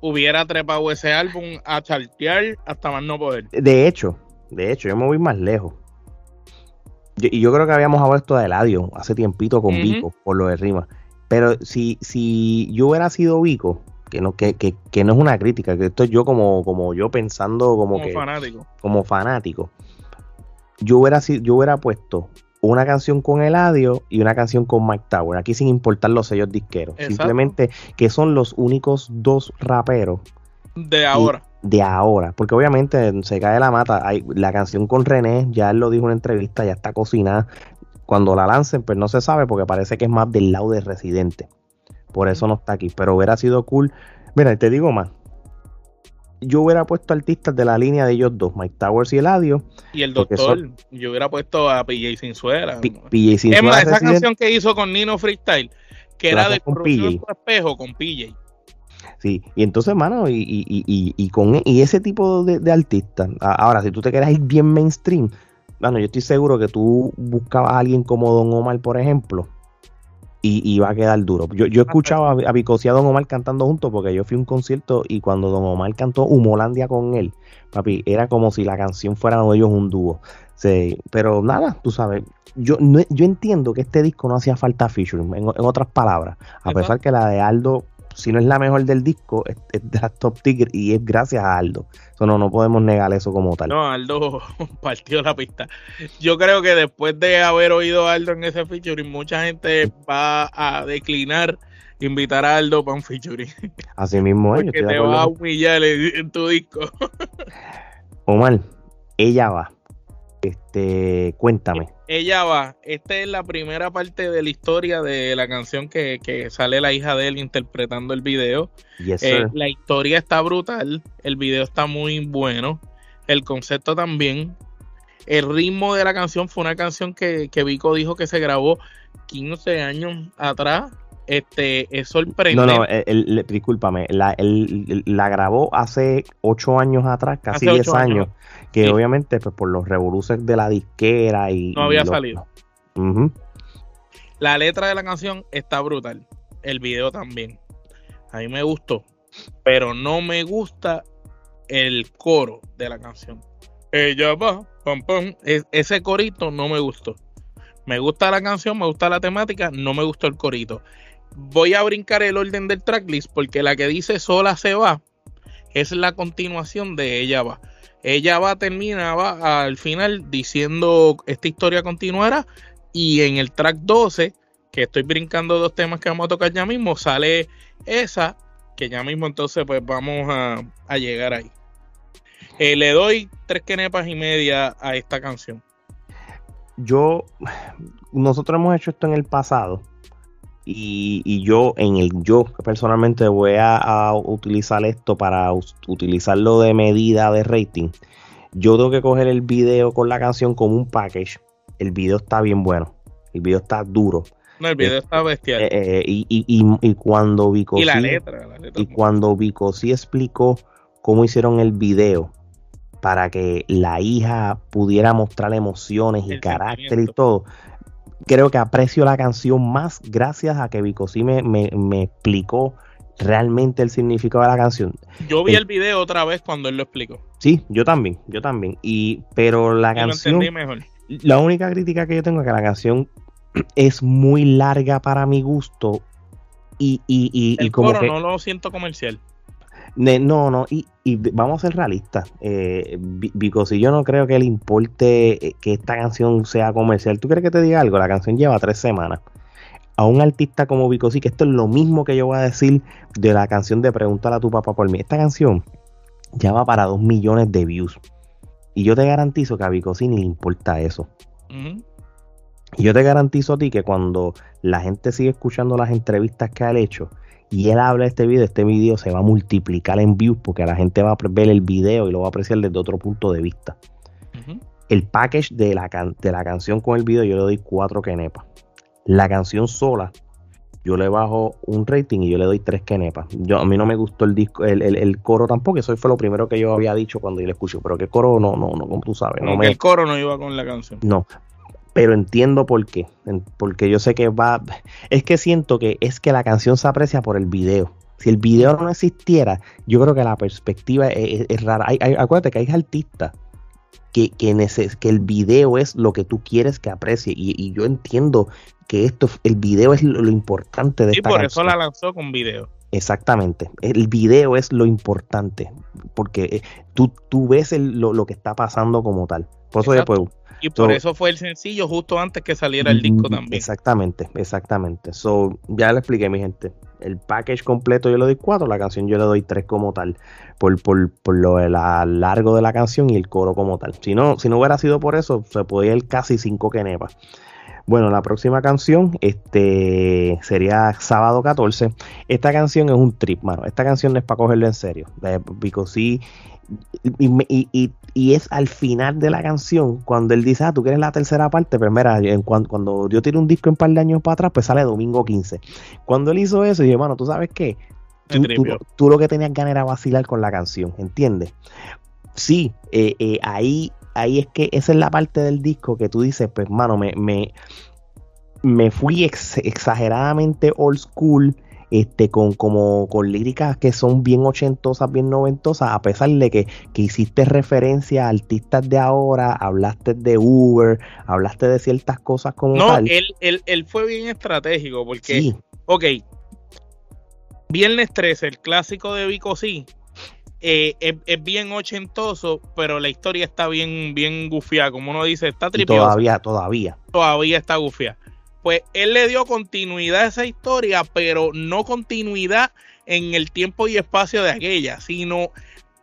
hubiera trepado ese álbum a chartear hasta más no poder. De hecho, de hecho, yo me voy más lejos. y yo creo que habíamos hablado esto de Eladio hace tiempito con Vico, por lo de Rima. Pero si, si yo hubiera sido Vico, que no, que, que, que no es una crítica, que esto es yo como, como yo pensando como, como fanático. Como fanático. Yo hubiera, yo hubiera puesto una canción con Eladio y una canción con Mike Tower, aquí sin importar los sellos disqueros. Simplemente que son los únicos dos raperos. De ahora. De ahora, porque obviamente se cae la mata. Hay, la canción con René, ya él lo dijo en una entrevista, ya está cocinada. Cuando la lancen, pues no se sabe porque parece que es más del lado de Residente Por eso no está aquí. Pero hubiera sido cool. Mira, te digo más. Yo hubiera puesto artistas de la línea de ellos dos, Mike Towers y Eladio. Y el doctor, yo hubiera puesto a PJ Sinzuela. PJ Sinzuela. Es más, esa canción que hizo con Nino Freestyle, que era de con PJ. espejo con PJ. Sí, y entonces, mano, y, y, y, y, con y ese tipo de, de artistas, ahora, si tú te quieres ir bien mainstream, bueno, yo estoy seguro que tú buscabas a alguien como Don Omar, por ejemplo, y, va a quedar duro. Yo, yo escuchaba a, a y a Don Omar cantando juntos porque yo fui a un concierto y cuando Don Omar cantó Humolandia con él, papi, era como si la canción fuera de ellos un dúo. Sí, pero nada, tú sabes, yo, yo entiendo que este disco no hacía falta featuring, en, en otras palabras, a pesar que la de Aldo si no es la mejor del disco, es, de las top tier y es gracias a Aldo. Eso no, no podemos negar eso como tal. No, Aldo [laughs] partió la pista. Yo creo que después de haber oído a Aldo en ese featuring, mucha gente va a declinar invitar a Aldo para un featuring. [laughs] Así mismo es. Porque te va a humillar en tu disco. [laughs] Omar, ella va. Este, cuéntame. Ella va. Esta es la primera parte de la historia de la canción que, sale la hija de él interpretando el video. Eh, la historia está brutal. El video está muy bueno. El concepto también. El ritmo de la canción fue una canción que, que Vico dijo que se grabó 15 años atrás. Este, es sorprendente. No, no, el, discúlpame. La, la grabó hace 8 años atrás, casi 10 años que obviamente pues, por los revoluciones de la disquera y... No había salido. La letra de la canción está brutal. El video también. A mí me gustó. Pero no me gusta el coro de la canción. Ella va, pam, pam. ese corito no me gustó. Me gusta la canción, me gusta la temática, no me gustó el corito. Voy a brincar el orden del tracklist porque la que dice sola se va es la continuación de ella va ella va, terminaba al final diciendo esta historia continuará y en el track 12, que estoy brincando dos temas que vamos a tocar ya mismo, sale esa, que ya mismo entonces pues vamos a, llegar ahí. Eh, le doy tres quenepas y media a esta canción. Yo, nosotros hemos hecho esto en el pasado y, yo, en el yo personalmente voy a, utilizar esto para utilizarlo de medida de rating. Yo tengo que coger el video con la canción como un package. El video está bien bueno. El video está duro. No, el video está bestial. Eh, eh, y, y, y, cuando Vico y la letra, y cuando Vico sí explicó cómo hicieron el video para que la hija pudiera mostrar emociones y carácter y todo creo que aprecio la canción más gracias a que Vico sí me, me, explicó realmente el significado de la canción. Yo vi eh, el video otra vez cuando él lo explicó. Sí, yo también, yo también. Y, pero la canción. mejor. La única crítica que yo tengo es que la canción [clears throat] es muy larga para mi gusto. Y, y, y, el como coro no lo siento comercial no, no, y, vamos a ser realistas. Eh, yo no creo que le importe eh, que esta canción sea comercial. ¿Tú crees que te diga algo? La canción lleva tres semanas. A un artista como Vicosi, que esto es lo mismo que yo voy a decir de la canción de Pregúntale a tu papá por mí. Esta canción ya va para dos millones de views. Y yo te garantizo que a Vicosi ni le importa eso. Y yo te garantizo a ti que cuando la gente sigue escuchando las entrevistas que ha hecho, y él habla de este video, este video se va a multiplicar en views porque la gente va a ver el video y lo va a apreciar desde otro punto de vista. El package de la, de la canción con el video yo le doy cuatro kenepas. La canción sola yo le bajo un rating y yo le doy tres kenepas. Yo, a mí no me gustó el disco, el, coro tampoco, eso fue lo primero que yo había dicho cuando yo le escuché, pero que coro no, no, no, como tú sabes. No, El coro no iba con la canción. No, pero entiendo por qué. Porque yo sé que va. Es que siento que es que la canción se aprecia por el video. Si el video no existiera, yo creo que la perspectiva es, rara. Hay, acuérdate que hay artistas que, que, que el video es lo que tú quieres que aprecie. Y, yo entiendo que esto, el video es lo, importante de sí, por eso la lanzó con video. Exactamente. El video es lo importante. Porque eh, tú, tú ves lo, lo, que está pasando como tal. Por eso después y por eso fue el sencillo justo antes que saliera el disco mm, también. Exactamente, exactamente. So, ya le expliqué, mi gente. El package completo yo le doy 4, la canción yo le doy 3 como tal. Por, por, por lo de la largo de la canción y el coro como tal. Si no, si no hubiera sido por eso, se podía ir casi 5 quenepas. Bueno, la próxima canción este, sería Sábado 14. Esta canción es un trip, mano. Esta canción no es para cogerlo en serio. Porque sí. Y, es al final de la canción cuando él dice, ah, tú quieres la tercera parte, pero mira, cuando, cuando yo tiro un disco un par de años para atrás, pues sale domingo 15. Cuando él hizo eso, dije, bueno, tú sabes qué, tú, lo que tenías ganas era vacilar con la canción, ¿entiendes? Sí, eh, eh, ahí ahí es que esa es la parte del disco que tú dices, pues, mano, me, me, me fui exageradamente old school. Este, con, como, con líricas que son bien ochentosas, bien noventosas, a pesar de que, que hiciste referencia a artistas de ahora, hablaste de Uber, hablaste de ciertas cosas como no, Él, él, él fue bien estratégico, porque, sí. ok, Viernes 13, el clásico de Vico sí, eh, es, bien ochentoso, pero la historia está bien, bien gufiada. Como uno dice, está tripiosa. Todavía, todavía. Todavía está gufiada. Pues él le dio continuidad a esa historia, pero no continuidad en el tiempo y espacio de aquella, sino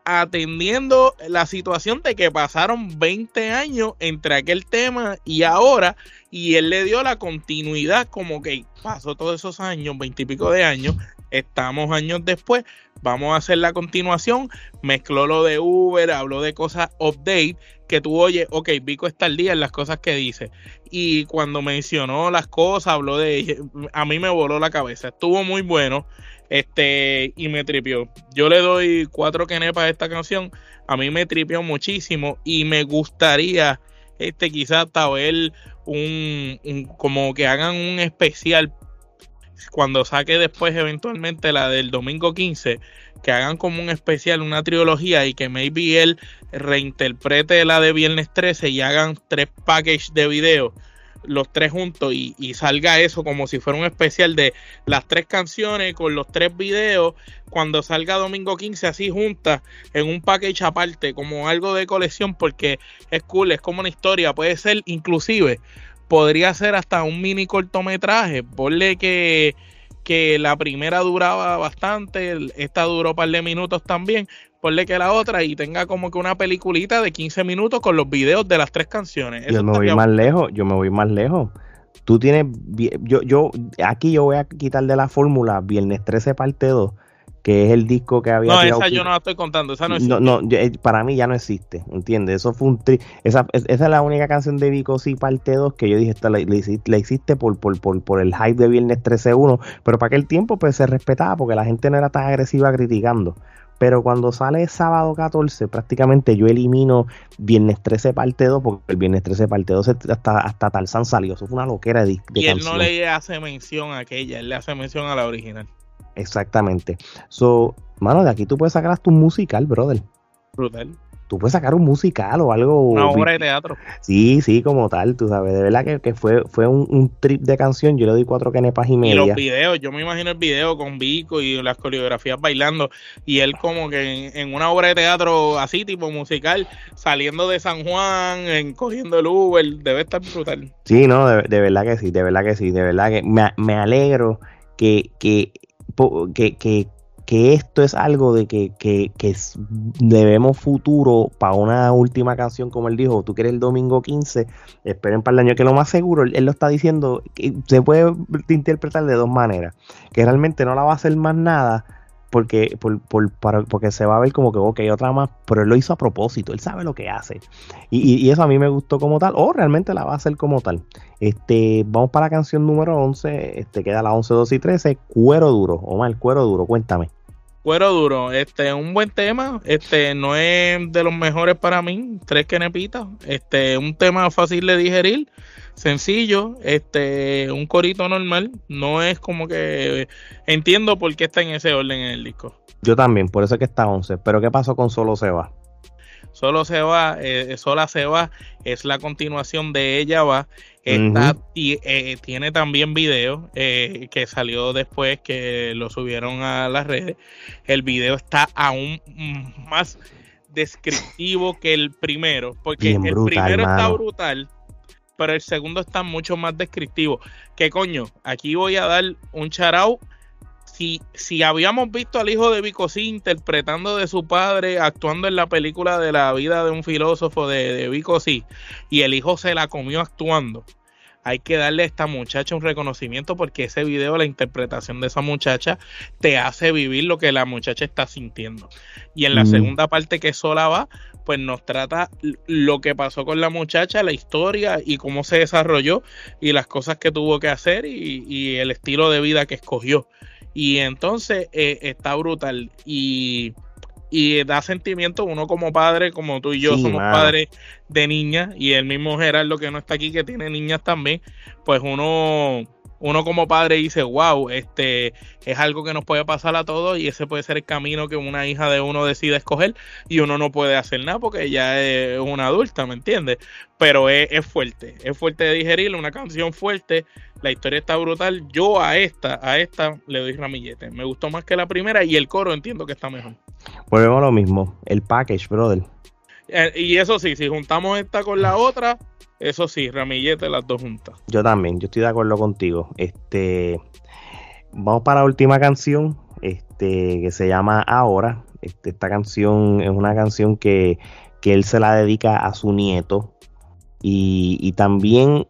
atendiendo la situación de que pasaron 20 años entre aquel tema y ahora, y él le dio la continuidad como que pasó todos esos años, 20 y pico de años, estamos años después, vamos a hacer la continuación, mezcló lo de Uber, habló de cosas update, que tú oyes, ok, Vico está al día en las cosas que dice. Y cuando mencionó las cosas, habló de, a mí me voló la cabeza, estuvo muy bueno, este, y me tripió. Yo le doy cuatro quenepas a esta canción, a mí me tripió muchísimo y me gustaría, este, quizás hasta ver un, un como que hagan un especial cuando saque después eventualmente la del domingo 15, que hagan como un especial, una trilogía y que maybe él reinterprete la de viernes 13 y hagan tres packages de video, los tres juntos y, salga eso como si fuera un especial de las tres canciones con los tres videos cuando salga domingo 15 así juntas en un package aparte como algo de colección porque es cool, es como una historia, puede ser inclusive podría ser hasta un mini cortometraje. Ponle que, que la primera duraba bastante, esta duró un par de minutos también. Ponle que la otra y tenga como que una peliculita de 15 minutos con los videos de las tres canciones. yo me voy más lejos, yo me voy más lejos. Tú tienes, yo, yo, aquí yo voy a quitar de la fórmula Viernes 13 parte 2 que es el disco que había. No, esa yo no la estoy contando, esa no existe. No, eh, para mí ya no existe, ¿entiendes? Eso fue un tri esa, esa es la única canción de Vico sí parte 2 que yo dije, esta la, existe por, por, por, por, el hype de Viernes 13-1, pero para aquel tiempo pues se respetaba porque la gente no era tan agresiva criticando. Pero cuando sale sábado 14, prácticamente yo elimino Viernes 13 parte 2, porque el Viernes 13 parte 2 hasta, hasta Tarzán salió. Eso fue una loquera de, de Y él no le hace mención a aquella, él le hace mención a la original. Exactamente. So, mano, de aquí tú puedes sacar hasta un musical, brother. Brutal. Tú puedes sacar un musical o algo. Una obra de teatro. Sí, sí, como tal, tú sabes. De verdad que, fue, fue un, trip de canción. Yo le doy cuatro kenepas y media. Y los videos, yo me imagino el video con Vico y las coreografías bailando. Y él, como que en, una obra de teatro así, tipo musical, saliendo de San Juan, en, cogiendo el Uber. Debe estar brutal. Sí, no, de, de verdad que sí, de verdad que sí. De verdad que me, me alegro que, que que, que, que esto es algo de que, que, que debemos futuro para una última canción, como él dijo, tú quieres el domingo 15, esperen para el año, que lo más seguro, él, lo está diciendo, que se puede interpretar de dos maneras, que realmente no la va a hacer más nada, porque, por, por, para, porque se va a ver como que, ok, otra más, pero él lo hizo a propósito, él sabe lo que hace. Y, y, eso a mí me gustó como tal, o realmente la va a hacer como tal. Este, vamos para la canción número 11, este, queda la 11, 12 y 13, Cuero Duro, Omar, Cuero Duro, cuéntame. Cuero Duro, este, un buen tema, este, no es de los mejores para mí, tres quenepitas, este, un tema fácil de digerir, sencillo, este, un corito normal, no es como que entiendo por qué está en ese orden en el disco. Yo también, por eso es que está 11, pero ¿qué pasó con Solo se va? Solo se va, eh, Sola se va, es la continuación de Ella va, Está, eh, tiene también video eh, que salió después que lo subieron a las redes. El video está aún más descriptivo que el primero, porque el primero está brutal, pero el segundo está mucho más descriptivo. ¿Qué coño? Aquí voy a dar un charao. Si, si habíamos visto al hijo de Vicosí interpretando de su padre, actuando en la película de la vida de un filósofo de, de Vicosí, y el hijo se la comió actuando, hay que darle a esta muchacha un reconocimiento porque ese video, la interpretación de esa muchacha, te hace vivir lo que la muchacha está sintiendo. Y en la segunda parte que sola va, pues nos trata lo que pasó con la muchacha, la historia y cómo se desarrolló y las cosas que tuvo que hacer y, el estilo de vida que escogió. Y entonces eh, está brutal. Y y da sentimiento uno como padre, como tú y yo somos padres de niñas y el mismo Gerardo que no está aquí que tiene niñas también, pues uno uno como padre dice, wow, este es algo que nos puede pasar a todos y ese puede ser el camino que una hija de uno decide escoger y uno no puede hacer nada porque ella es una adulta, ¿me entiendes? Pero es, fuerte, es fuerte de digerir, una canción fuerte, la historia está brutal. Yo a esta, a esta le doy ramillete. Me gustó más que la primera y el coro entiendo que está mejor. Volvemos a lo mismo, el package, brother. Eh, y eso sí, si juntamos esta con la otra, eso sí, ramillete las dos juntas. Yo también, yo estoy de acuerdo contigo. Este, vamos para la última canción, este, que se llama Ahora. Este, esta canción es una canción que, él se la dedica a su nieto. Y, también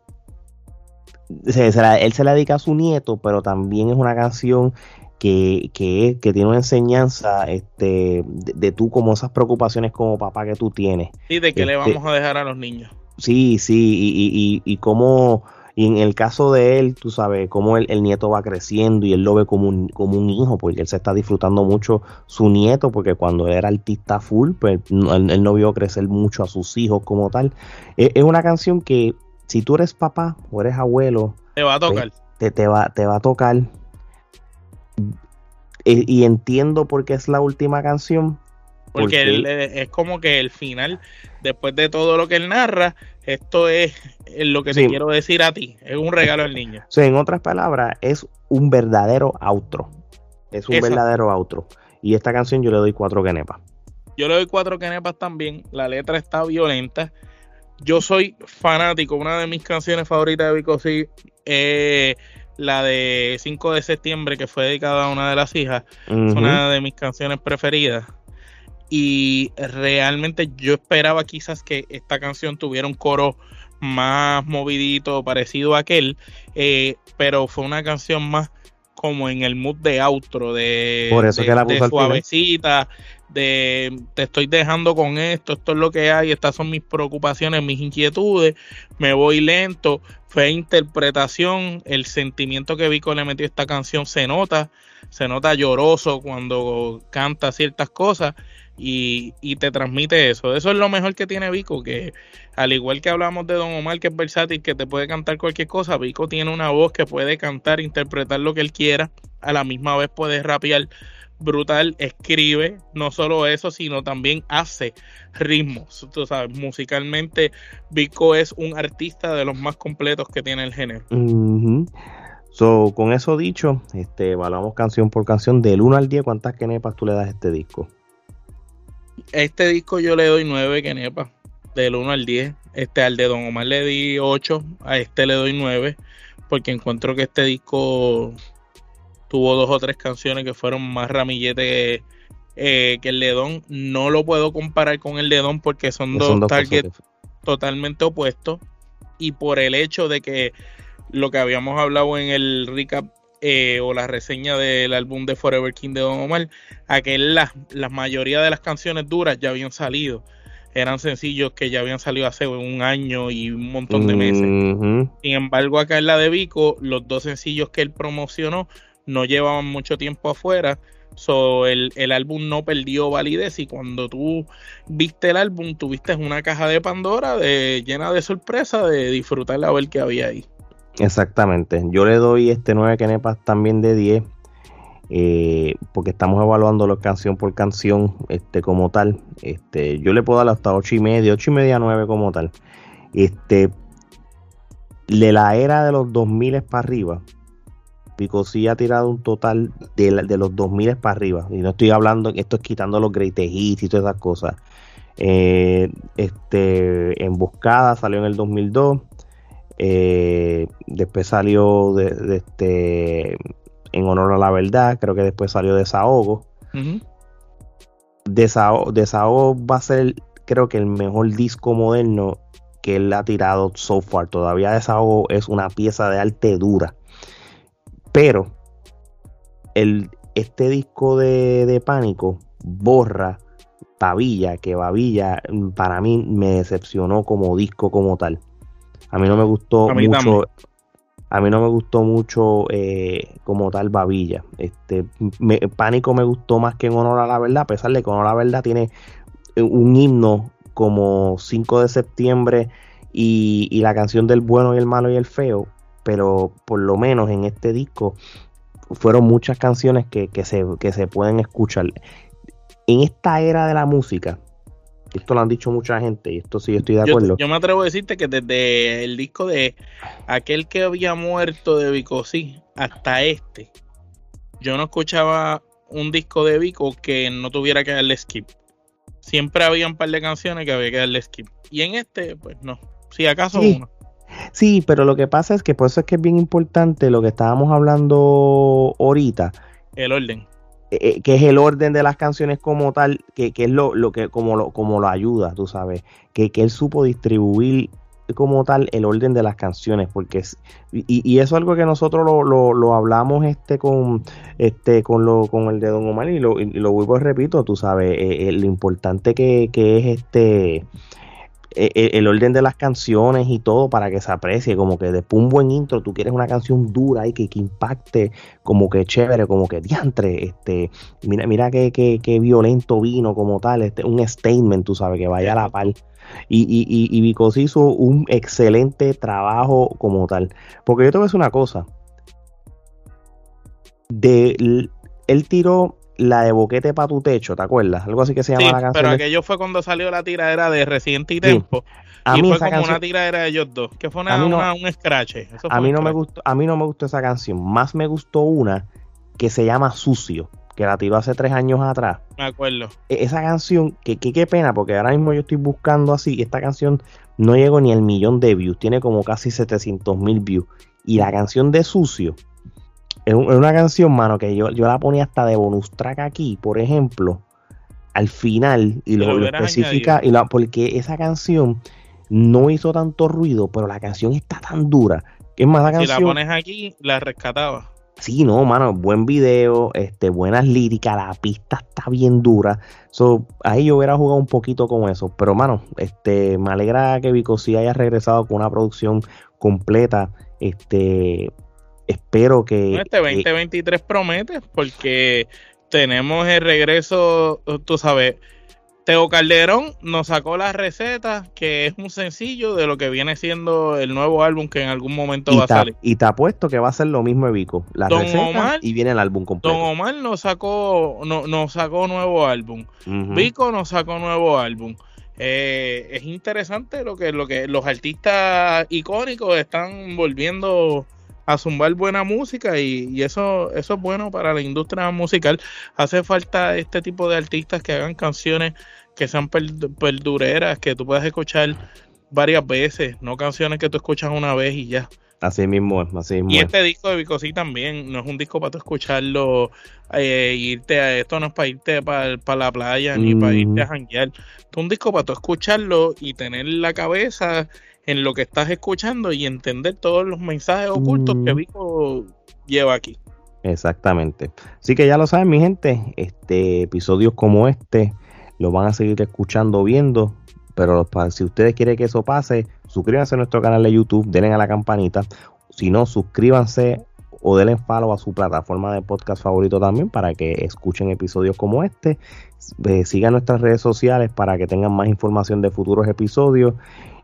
él se la dedica a su nieto, pero también es una canción que, que, que, tiene una enseñanza este, de, tú como esas preocupaciones como papá que tú tienes. Y de que le este, vamos a dejar a los niños. Sí, sí, y, y, y cómo, y en el caso de él, tú sabes, cómo el, el, nieto va creciendo y él lo ve como un, como un hijo, porque él se está disfrutando mucho su nieto, porque cuando él era artista full, pues él, no vio crecer mucho a sus hijos como tal. Es, una canción que si tú eres papá o eres abuelo, te va a tocar. Te, te, va, te va a tocar. Y, y entiendo por qué es la última canción, porque es como que el final, después de todo lo que él narra, esto es lo que te quiero decir a ti. Es un regalo al niño. Sí, en otras palabras, es un verdadero outro. Es un verdadero outro. Y esta canción yo le doy cuatro kenepas. Yo le doy cuatro kenepas también. La letra está violenta. Yo soy fanático. Una de mis canciones favoritas de Vico es la de 5 de septiembre, que fue dedicada a una de las hijas. Es una de mis canciones preferidas y realmente yo esperaba quizás que esta canción tuviera un coro más movidito, parecido a aquel, eh, pero fue una canción más como en el mood de outro, de, Por eso que la suavecita, de te estoy dejando con esto, esto es lo que hay, estas son mis preocupaciones, mis inquietudes, me voy lento, fue interpretación, el sentimiento que Vico le metió a esta canción se nota, se nota lloroso cuando canta ciertas cosas y, te transmite eso. Eso es lo mejor que tiene Vico, que al igual que hablamos de Don Omar, que es versátil, que te puede cantar cualquier cosa, Vico tiene una voz que puede cantar, interpretar lo que él quiera, a la misma vez puede rapear brutal, escribe, no solo eso, sino también hace ritmos. Tú sabes, musicalmente Vico es un artista de los más completos que tiene el género. so, con eso dicho, este, evaluamos canción por canción del 1 al 10, ¿cuántas kenepas tú le das a este disco? este disco yo le doy 9 Kenepa, del 1 al 10. Este al de Don Omar le di 8, a este le doy 9, porque encuentro que este disco tuvo dos o tres canciones que fueron más ramillete eh, que el de Don. No lo puedo comparar con el de Don porque son, dos, targets totalmente opuestos. Y por el hecho de que lo que habíamos hablado en el recap eh, o la reseña del álbum de Forever King de Don Omar, a que la, mayoría de las canciones duras ya habían salido. Eran sencillos que ya habían salido hace un año y un montón de meses. Sin embargo, acá en la de Vico, los dos sencillos que él promocionó no llevaban mucho tiempo afuera. So, el, el, álbum no perdió validez y cuando tú viste el álbum, tuviste una caja de Pandora de, llena de sorpresa de disfrutar a ver qué había ahí. Exactamente. Yo le doy este 9 kenepas también de 10. Eh, porque estamos evaluando la canción por canción este como tal este yo le puedo dar hasta 8 y media 8 y media 9 como tal este de la era de los 2000 para arriba Pico sí ha tirado un total de, de los 2000 para arriba y no estoy hablando esto es quitando los greatest hits y todas esas cosas eh, este Emboscada salió en el 2002 eh, después salió de, este en honor a la verdad, creo que después salió Desahogo. Desahogo. Desahogo va a ser, creo que el mejor disco moderno que él ha tirado so far. Todavía Desahogo es una pieza de arte dura. Pero el, este disco de, de Pánico borra Babilla, que Babilla mm, para mí me decepcionó como disco como tal. A mí no me gustó mucho. A mí no me gustó mucho eh, como tal Babilla. Este, Pánico me gustó más que en Honor a la Verdad, a pesar de que Honor a la Verdad tiene un himno como 5 de septiembre y, la canción del bueno y el malo y el feo, pero por lo menos en este disco fueron muchas canciones que, se, que se pueden escuchar. En esta era de la música, esto lo han dicho mucha gente y esto sí estoy de acuerdo. Yo, me atrevo a decirte que desde el disco de aquel que había muerto de Vico sí hasta este, yo no escuchaba un disco de Vico que no tuviera que darle skip siempre había un par de canciones que había que darle skip. Y en este, pues no. Si acaso sí. uno. Sí, pero lo que pasa es que por eso es que es bien importante lo que estábamos hablando ahorita. El orden. Eh, eh, que es el orden de las canciones como tal, que, que es lo, lo, que como lo, como lo ayuda, tú sabes, que, que él supo distribuir como tal el orden de las canciones, porque es, y, eso es algo que nosotros lo, lo, hablamos este con este con lo con el de Don Omar y lo, y lo vuelvo repito, tú sabes, eh, eh, lo importante que, que es este el, orden de las canciones y todo para que se aprecie, como que después un buen intro, tú quieres una canción dura y que, impacte, como que chévere, como que diantre, este, mira, mira que, que, que violento vino como tal, este, un statement, tú sabes, que vaya a la par. Y, y, y, y hizo un excelente trabajo como tal. Porque yo te voy a decir una cosa. De, él tiró la de Boquete para tu techo, ¿te acuerdas? Algo así que se llama la canción. Pero aquello fue cuando salió la tiradera de Residente y Tempo. A y mí fue como una tiradera de ellos dos, que fue una, un scratch. a mí no me gustó, a mí no me gustó esa canción. Más me gustó una que se llama Sucio que la tiró hace tres años atrás. Me acuerdo. E, esa canción, que qué pena, porque ahora mismo yo estoy buscando así, esta canción no llegó ni al millón de views, tiene como casi 700 mil views. Y la canción de Sucio, es, una canción, mano, que yo, yo la ponía hasta de bonus track aquí, por ejemplo, al final, y lo, especifica, y porque esa canción no hizo tanto ruido, pero la canción está tan dura. Es más, la canción. Si la pones aquí, la rescataba. Sí, no, mano, buen video, este, buenas líricas, la pista está bien dura. So, ahí yo hubiera jugado un poquito con eso. Pero, mano, este, me alegra que Vico sí haya regresado con una producción completa. Este, espero que. Este 2023 promete, porque tenemos el regreso, tú sabes Teo Calderón nos sacó la receta, que es un sencillo de lo que viene siendo el nuevo álbum que en algún momento va a salir. Y te apuesto que va a ser lo mismo de Vico, la receta y viene el álbum completo. Don Omar nos sacó, no, nos sacó nuevo álbum. Vico nos sacó nuevo álbum. Eh, es interesante lo que, lo que los artistas icónicos están volviendo a zumbar buena música y, eso, eso es bueno para la industria musical. Hace falta este tipo de artistas que hagan canciones que sean perdureras, que tú puedas escuchar varias veces, no canciones que tú escuchas una vez y ya. Así mismo es, así mismo Y este disco de Bicosí también, no es un disco para tú escucharlo, eh, irte a esto no es para irte para, la playa ni para irte a janguear. Es un disco para tú escucharlo y tener la cabeza en lo que estás escuchando y entender todos los mensajes ocultos que Vico lleva aquí. Exactamente. Así que ya lo saben, mi gente, este episodios como este lo van a seguir escuchando, viendo. Pero si ustedes quieren que eso pase, suscríbanse a nuestro canal de YouTube, denle a la campanita. Si no, suscríbanse o denle follow a su plataforma de podcast favorito también para que escuchen episodios como este. Eh, sigan nuestras redes sociales para que tengan más información de futuros episodios.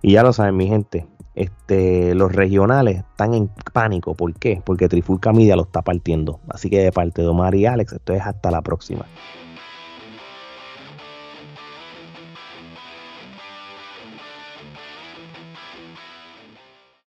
Y ya lo saben, mi gente, este, los regionales están en pánico. ¿Por qué? Porque Trifulca Media lo está partiendo. Así que de parte de Omar y Alex, esto es hasta la próxima.